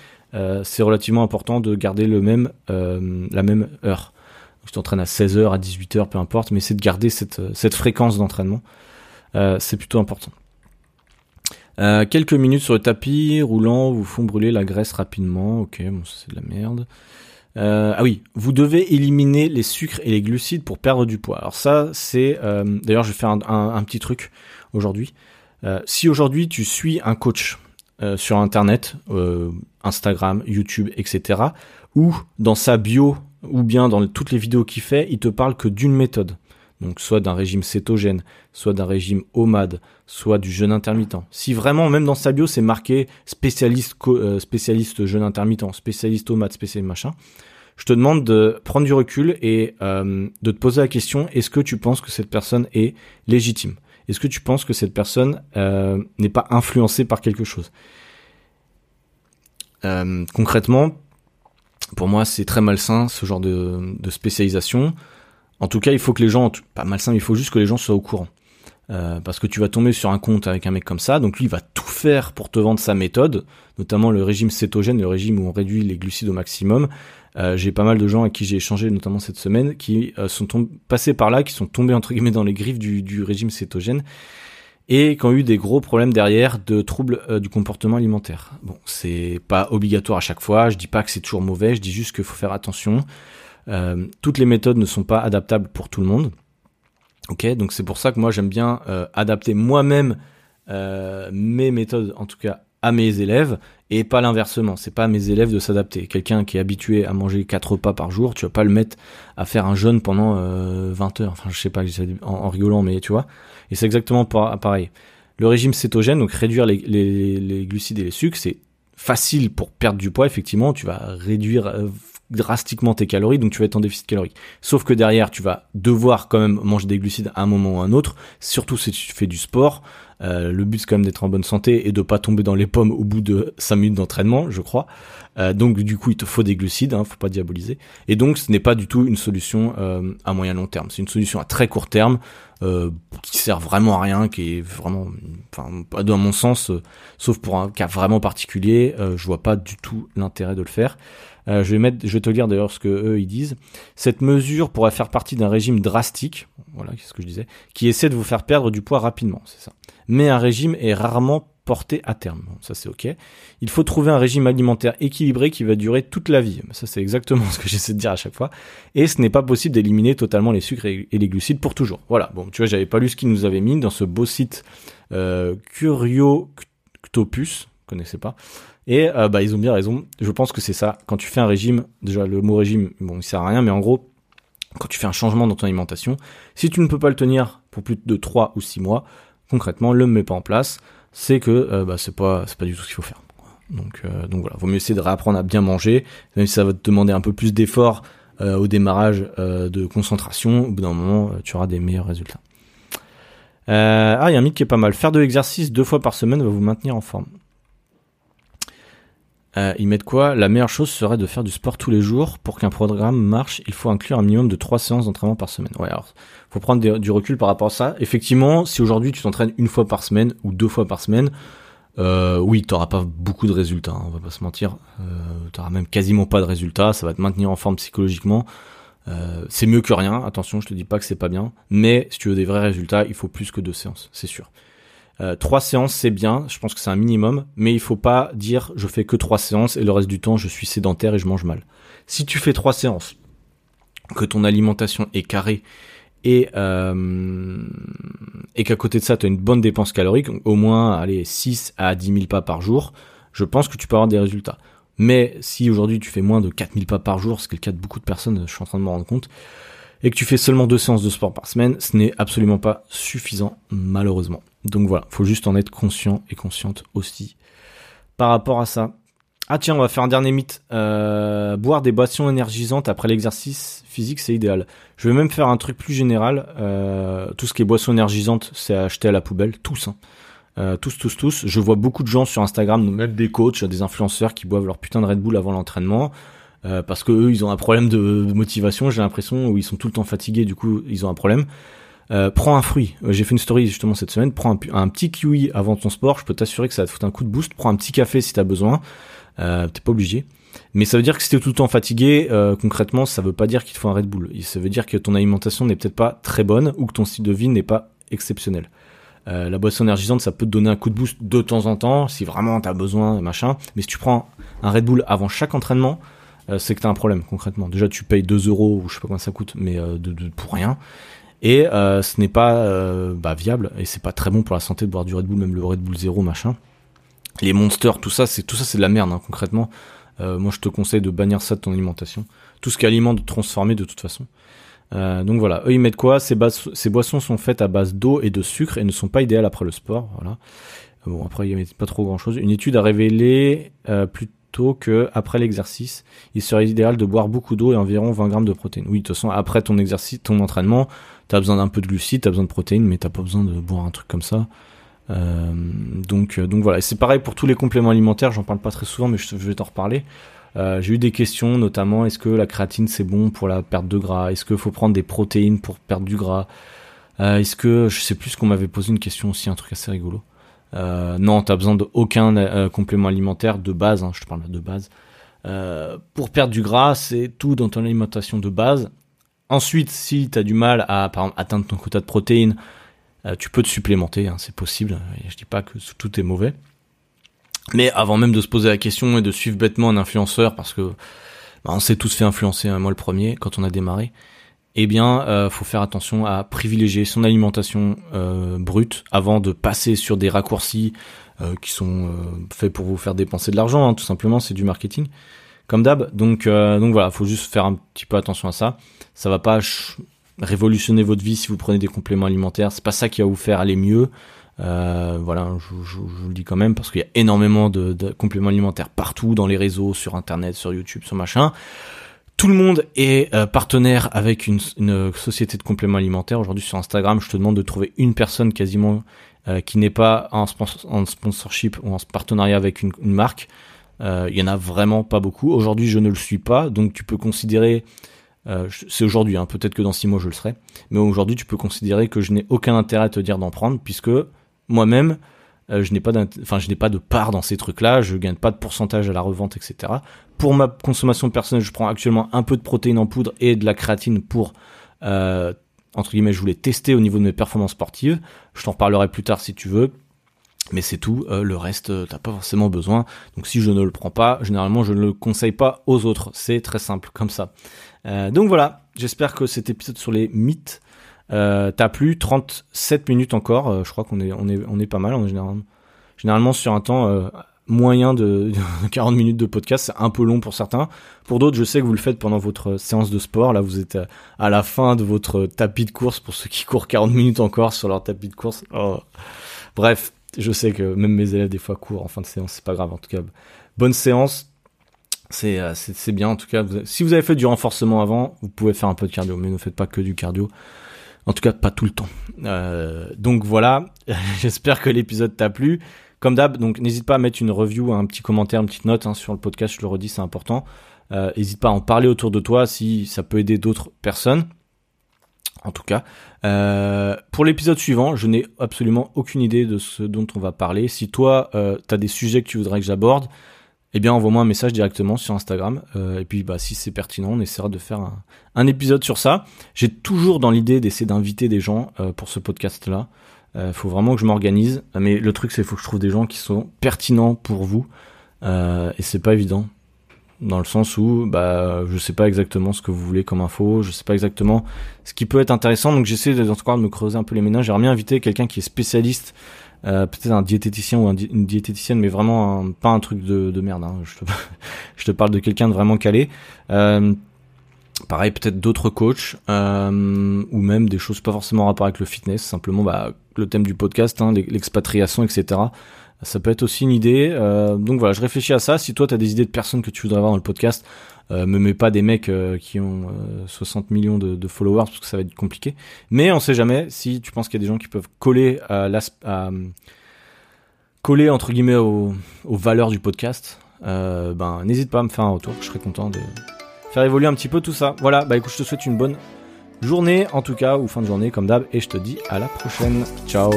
c'est relativement important de garder le même, la même heure. Donc, tu t'entraînes à 16h, à 18h, peu importe, mais c'est de garder cette, cette fréquence d'entraînement. c'est plutôt important. Quelques minutes sur le tapis roulant vous font brûler la graisse rapidement. Ok, bon, c'est de la merde. Euh, ah oui, vous devez éliminer les sucres et les glucides pour perdre du poids. Alors ça, c'est... Euh, d'ailleurs, je vais faire un, petit truc aujourd'hui. Euh, si aujourd'hui tu suis un coach sur Internet, Instagram, YouTube, etc., ou dans sa bio, ou bien dans toutes les vidéos qu'il fait, il te parle que d'une méthode. Donc soit d'un régime cétogène, soit d'un régime OMAD, soit du jeûne intermittent. Si vraiment, même dans sa bio, c'est marqué spécialiste, spécialiste jeûne intermittent, spécialiste OMAD, spécialiste machin, je te demande de prendre du recul et euh, de te poser la question, est-ce que tu penses que cette personne est légitime? Est-ce que tu penses que cette personne euh, n'est pas influencée par quelque chose? Concrètement, pour moi, c'est très malsain ce genre de, de spécialisation. En tout cas, il faut que les gens, pas malsain, il faut juste que les gens soient au courant. Euh, parce que tu vas tomber sur un compte avec un mec comme ça, donc lui va tout faire pour te vendre sa méthode, notamment le régime cétogène, le régime où on réduit les glucides au maximum. Euh, j'ai pas mal de gens avec qui j'ai échangé, notamment cette semaine, qui euh, sont passés par là, qui sont tombés entre guillemets dans les griffes du, du régime cétogène et qui ont eu des gros problèmes derrière de troubles du comportement alimentaire. Bon, c'est pas obligatoire à chaque fois, je dis pas que c'est toujours mauvais, je dis juste qu'il faut faire attention. Euh, toutes les méthodes ne sont pas adaptables pour tout le monde. Ok, donc c'est pour ça que moi j'aime bien euh, adapter moi-même euh, mes méthodes, en tout cas à mes élèves, et pas l'inversement. C'est pas à mes élèves de s'adapter. Quelqu'un qui est habitué à manger quatre repas par jour, tu vas pas le mettre à faire un jeûne pendant 20 heures. Enfin, je sais pas, en, rigolant, mais tu vois. Et c'est exactement pareil. Le régime cétogène, donc réduire les glucides et les sucres, c'est facile pour perdre du poids. Effectivement, tu vas réduire drastiquement tes calories, donc tu vas être en déficit calorique. Sauf que derrière, tu vas devoir quand même manger des glucides à un moment ou à un autre, surtout si tu fais du sport. Euh, le but c'est quand même d'être en bonne santé et de pas tomber dans les pommes au bout de 5 minutes d'entraînement, je crois. Euh, donc du coup, il te faut des glucides, hein, faut pas diaboliser. Et donc, ce n'est pas du tout une solution euh, à moyen long terme. C'est une solution à très court terme euh, qui sert vraiment à rien, qui est vraiment, enfin, dans mon sens, euh, sauf pour un cas vraiment particulier. je vois pas du tout l'intérêt de le faire. Euh, je vais mettre, je vais te lire d'ailleurs ce que eux ils disent. Cette mesure pourrait faire partie d'un régime drastique, voilà, c'est ce que je disais, qui essaie de vous faire perdre du poids rapidement, c'est ça. Mais un régime est rarement porté à terme. ça c'est ok. Il faut trouver un régime alimentaire équilibré qui va durer toute la vie. Ça c'est exactement ce que j'essaie de dire à chaque fois. Et ce n'est pas possible d'éliminer totalement les sucres et les glucides pour toujours. Voilà. Bon, tu vois, j'avais pas lu ce qu'ils nous avaient mis dans ce beau site euh, Curioctopus, connaissez pas. Et euh, bah, ils ont bien raison. Je pense que c'est ça. Quand tu fais un régime, déjà le mot régime, bon, il sert à rien, mais en gros, quand tu fais un changement dans ton alimentation, si tu ne peux pas le tenir pour plus de 3 ou 6 mois, concrètement, le mets pas en place, c'est que euh, bah, c'est pas du tout ce qu'il faut faire. Donc euh, donc voilà, vaut mieux essayer de réapprendre à bien manger, même si ça va te demander un peu plus d'effort au démarrage de concentration, au bout d'un moment, tu auras des meilleurs résultats. ah, il y a un mythe qui est pas mal. Faire de l'exercice deux fois par semaine va vous maintenir en forme. Euh, ils mettent quoi? La meilleure chose serait de faire du sport tous les jours. Pour qu'un programme marche, il faut inclure un minimum de trois séances d'entraînement par semaine. Ouais, alors, faut prendre du recul par rapport à ça. Effectivement, si aujourd'hui tu t'entraînes une fois par semaine ou deux fois par semaine, euh, oui, t'auras pas beaucoup de résultats, hein, on va pas se mentir. Euh, t'auras même quasiment pas de résultats, ça va te maintenir en forme psychologiquement. Euh, c'est mieux que rien, attention, je te dis pas que c'est pas bien, mais si tu veux des vrais résultats, il faut plus que deux séances, c'est sûr. Euh, trois séances, c'est bien. Je pense que c'est un minimum, mais il faut pas dire je fais que trois séances et le reste du temps je suis sédentaire et je mange mal. Si tu fais trois séances, que ton alimentation est carrée et euh, et qu'à côté de ça tu as une bonne dépense calorique, au moins allez 6 à 10 000 pas par jour, je pense que tu peux avoir des résultats. Mais si aujourd'hui tu fais moins de 4000 pas par jour, ce qui est le cas de beaucoup de personnes, je suis en train de me rendre compte, et que tu fais seulement deux séances de sport par semaine, ce n'est absolument pas suffisant, malheureusement. Donc voilà, faut juste en être conscient et consciente aussi. Par rapport à ça. Ah tiens, on va faire un dernier mythe. Euh, boire des boissons énergisantes après l'exercice physique, c'est idéal. Je vais même faire un truc plus général. Euh, tout ce qui est boissons énergisantes, c'est à acheter à la poubelle, tous. Hein. Euh, tous, tous, tous. Je vois beaucoup de gens sur Instagram, même des coachs, des influenceurs qui boivent leur putain de Red Bull avant l'entraînement. Euh, parce que eux, ils ont un problème de, motivation, j'ai l'impression, où ils sont tout le temps fatigués, du coup, ils ont un problème. Euh, prends un fruit. Euh, j'ai fait une story justement cette semaine. Prends un, petit kiwi avant ton sport. Je peux t'assurer que ça va te foutre un coup de boost. Prends un petit café si t'as besoin. T'es pas obligé. Mais ça veut dire que si t'es tout le temps fatigué, concrètement, ça veut pas dire qu'il te faut un Red Bull. Ça veut dire que ton alimentation n'est peut-être pas très bonne ou que ton style de vie n'est pas exceptionnel. La boisson énergisante, ça peut te donner un coup de boost de temps en temps, si vraiment t'as besoin, machin. Mais si tu prends un Red Bull avant chaque entraînement, c'est que t'as un problème concrètement. Déjà, tu payes 2 euros ou je sais pas combien ça coûte, mais euh, pour rien. Et euh, ce n'est pas bah, viable et c'est pas très bon pour la santé de boire du Red Bull, même le Red Bull zéro, machin. Les monsters, tout ça, c'est tout ça, c'est de la merde hein, concrètement. moi, je te conseille de bannir ça de ton alimentation. Tout ce qui est aliment de toute façon. Euh, donc voilà, eux ils mettent quoi? Ces, ces, boissons sont faites à base d'eau et de sucre et ne sont pas idéales après le sport. Voilà. Bon après ils mettent pas trop grand chose. Une étude a révélé euh, plutôt que après l'exercice, il serait idéal de boire beaucoup d'eau et environ 20 grammes de protéines. Oui de toute façon après ton exercice, ton entraînement, t'as besoin d'un peu de glucides, t'as besoin de protéines, mais t'as pas besoin de boire un truc comme ça. Euh, donc donc voilà, c'est pareil pour tous les compléments alimentaires. J'en parle pas très souvent, mais je, vais t'en reparler. Euh, j'ai eu des questions, notamment est-ce que la créatine c'est bon pour la perte de gras? Est-ce qu'il faut prendre des protéines pour perdre du gras? Euh, Est-ce que je sais plus qu'on m'avait posé une question aussi, un truc assez rigolo. Euh, non, t'as besoin d'aucun euh, complément alimentaire de base. Hein, je te parle de base. Euh, pour perdre du gras, c'est tout dans ton alimentation de base. Ensuite, si t'as du mal à atteindre ton quota de protéines, tu peux te supplémenter, hein, c'est possible. Je dis pas que tout est mauvais. Mais avant même de se poser la question et de suivre bêtement un influenceur, parce que bah, on s'est tous fait influencer, hein, moi le premier, quand on a démarré, eh bien, euh, faut faire attention à privilégier son alimentation euh, brute avant de passer sur des raccourcis euh, qui sont euh, faits pour vous faire dépenser de l'argent, hein, tout simplement, c'est du marketing, comme d'hab. Donc, donc voilà, faut juste faire un petit peu attention à ça. Ça va pas révolutionner votre vie si vous prenez des compléments alimentaires. C'est pas ça qui va vous faire aller mieux. Voilà, je, vous le dis quand même parce qu'il y a énormément de, de, compléments alimentaires partout dans les réseaux, sur internet, sur YouTube, sur machin. Tout le monde est euh, partenaire avec une, société de compléments alimentaires. Aujourd'hui sur Instagram, je te demande de trouver une personne quasiment euh, qui n'est pas en, sponsor, en, sponsorship ou en partenariat avec une, marque. Euh, il y en a vraiment pas beaucoup. Aujourd'hui, je ne le suis pas, donc tu peux considérer c'est aujourd'hui, hein, peut-être que dans six mois je le serai, mais aujourd'hui tu peux considérer que je n'ai aucun intérêt à te dire d'en prendre puisque moi-même, euh, je n'ai pas, enfin, je n'ai pas de part dans ces trucs-là, je gagne pas de pourcentage à la revente, etc. Pour ma consommation personnelle, je prends actuellement un peu de protéines en poudre et de la créatine pour, euh, entre guillemets, je voulais tester au niveau de mes performances sportives. Je t'en reparlerai plus tard si tu veux. Mais c'est tout, euh, le reste, t'as pas forcément besoin. Donc si je ne le prends pas, généralement je ne le conseille pas aux autres. C'est très simple comme ça. Donc voilà, j'espère que cet épisode sur les mythes euh, T'as plus 37 minutes encore. Euh, je crois qu'on est, on est, on est pas mal en général. Généralement sur un temps euh, moyen de, 40 minutes de podcast, c'est un peu long pour certains. Pour d'autres, je sais que vous le faites pendant votre séance de sport. Là, vous êtes à la fin de votre tapis de course pour ceux qui courent 40 minutes encore sur leur tapis de course. Oh. Bref, je sais que même mes élèves des fois courent en fin de séance, c'est pas grave. En tout cas, bonne séance. C'est c'est bien en tout cas. si vous avez fait du renforcement avant, vous pouvez faire un peu de cardio, mais ne faites pas que du cardio. En tout cas, pas tout le temps. Euh, donc voilà, j'espère que l'épisode t'a plu. Comme d'hab, donc n'hésite pas à mettre une review, un petit commentaire, une petite note hein, sur le podcast, je le redis, c'est important. Euh, n'hésite pas à en parler autour de toi si ça peut aider d'autres personnes. En tout cas, euh, pour l'épisode suivant, je n'ai absolument aucune idée de ce dont on va parler. Si toi, tu as des sujets que tu voudrais que j'aborde, eh bien envoie-moi un message directement sur Instagram. Euh, et puis bah si c'est pertinent, on essaiera de faire un, épisode sur ça. J'ai toujours dans l'idée d'essayer d'inviter des gens euh, pour ce podcast-là. Il euh, faut vraiment que je m'organise. Mais le truc c'est qu'il faut que je trouve des gens qui sont pertinents pour vous. Euh, et c'est pas évident. Dans le sens où bah je sais pas exactement ce que vous voulez comme info, je sais pas exactement ce qui peut être intéressant, donc j'essaie de, de me creuser un peu les ménages. J'aimerais bien inviter quelqu'un qui est spécialiste euh, peut-être un diététicien ou un une diététicienne, mais vraiment pas un truc de, de merde. Hein. Je, te, je, te, parle de quelqu'un de vraiment calé. Euh, pareil, peut-être d'autres coachs euh, ou même des choses pas forcément en rapport avec le fitness. Simplement, bah, le thème du podcast, hein, l'expatriation, etc. Ça peut être aussi une idée. Euh, donc voilà, je réfléchis à ça. Si toi, tu as des idées de personnes que tu voudrais avoir dans le podcast, euh, me mets pas des mecs euh, qui ont 60 euh, millions de, followers parce que ça va être compliqué. Mais on sait jamais si tu penses qu'il y a des gens qui peuvent coller à, coller entre guillemets aux, valeurs du podcast, ben n'hésite pas à me faire un retour, je serais content de faire évoluer un petit peu tout ça. Voilà, bah écoute, je te souhaite une bonne journée en tout cas, ou fin de journée comme d'hab, et je te dis à la prochaine. Ciao